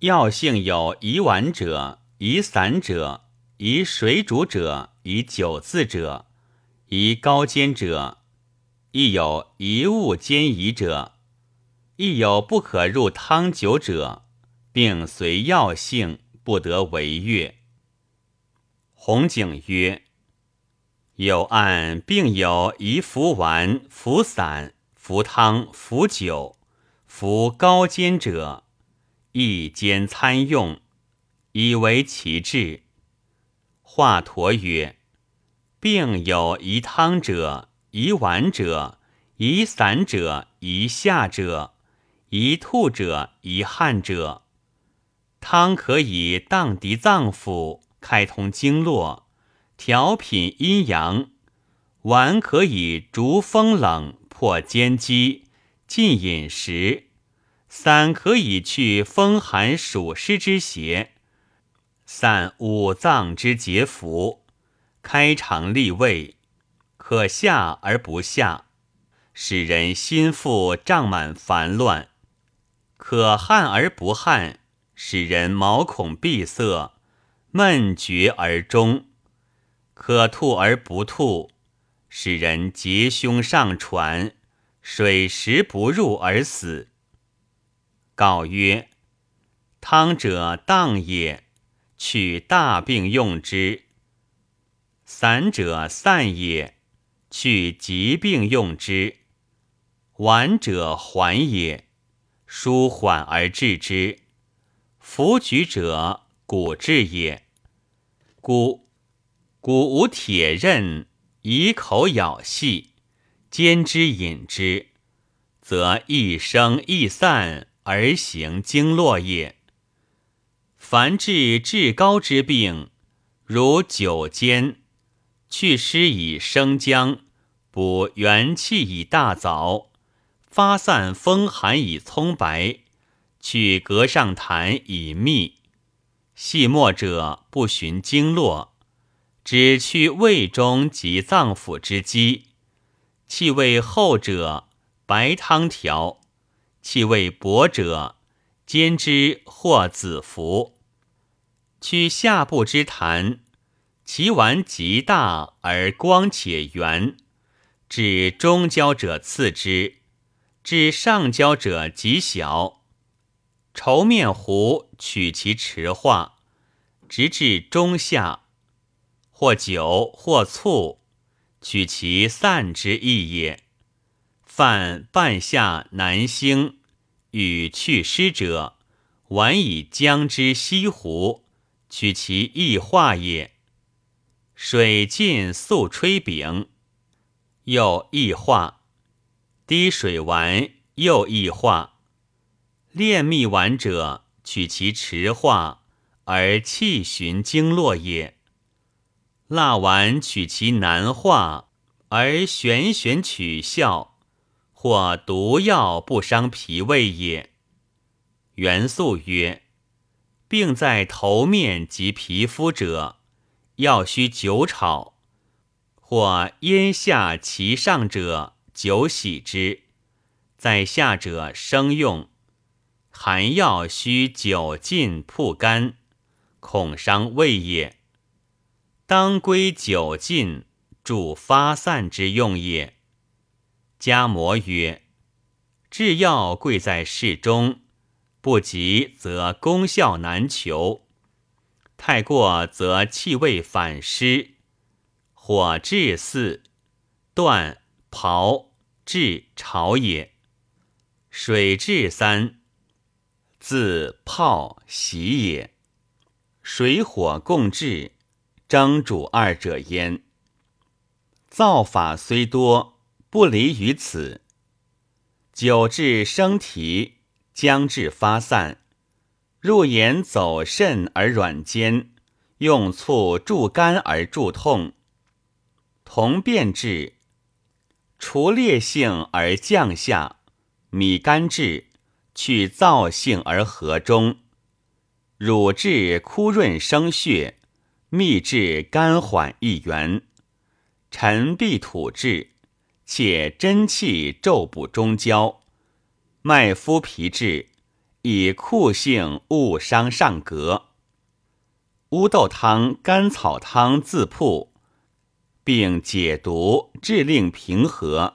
药性有宜丸者、宜散者、宜水煮者、宜酒渍者、宜高煎者，亦有一物煎宜者，亦有不可入汤酒者，并随药性，不得违越。红景曰：“有案并有宜服丸、服散、服汤、服酒、服高煎者。”一兼参用，以为其志。华佗曰：“病有宜汤者，宜丸者，宜散者，宜下者，宜吐者，宜汗者。汤可以荡涤脏腑，开通经络，调品阴阳；丸可以逐风冷，破坚肌，进饮食。”散可以去风寒暑湿之邪，散五脏之结服，开肠利胃，可下而不下，使人心腹胀满烦乱；可汗而不汗，使人毛孔闭塞，闷绝而终；可吐而不吐，使人结胸上喘，水食不入而死。告曰：“汤者荡也，取大病用之；散者散也，取疾病用之；丸者缓也，舒缓而治之；服举者骨治也。故骨无铁刃，以口咬细，兼之饮之，则一生易散。”而行经络也。凡治至高之病，如酒煎，去湿以生姜，补元气以大枣，发散风寒以葱白，去膈上痰以蜜。细末者不循经络，只去胃中及脏腑之积。气味厚者，白汤调。气味薄者，煎之或子服，取下部之痰，其丸极大而光且圆，至中焦者次之，至上焦者极小。稠面糊取其池化，直至中下，或酒或醋，取其散之意也。犯半夏南星。与祛湿者，丸以姜汁西湖，取其易化也。水浸素吹饼，又易化；滴水丸又易化。炼蜜丸者，取其池化而气循经络也。蜡丸取其难化而玄玄取效。或毒药不伤脾胃也。元素曰：病在头面及皮肤者，药须久炒；或咽下其上者，久洗之；在下者生用。寒药须久浸铺干，恐伤胃也。当归久浸，助发散之用也。家摩曰：“制药贵在适中，不及则功效难求；太过则气味反失。火治四断刨治炒也；水治三自泡洗也。水火共治，蒸煮二者焉。造法虽多。”不离于此。久治生啼，将至发散，入眼走肾而软坚，用醋助肝而助痛。同变质，除烈性而降下；米干质，去燥性而和中。乳质枯润生血，秘制肝缓益元。陈必土质。且真气骤补中焦，脉肤皮质，以酷性勿伤上膈。乌豆汤、甘草汤自铺，并解毒，治令平和。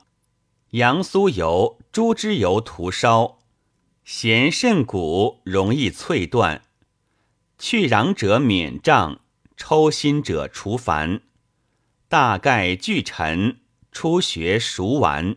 杨苏油、猪脂油涂烧，咸肾骨容易脆断。去瓤者免胀，抽心者除烦。大概俱沉，初学熟玩。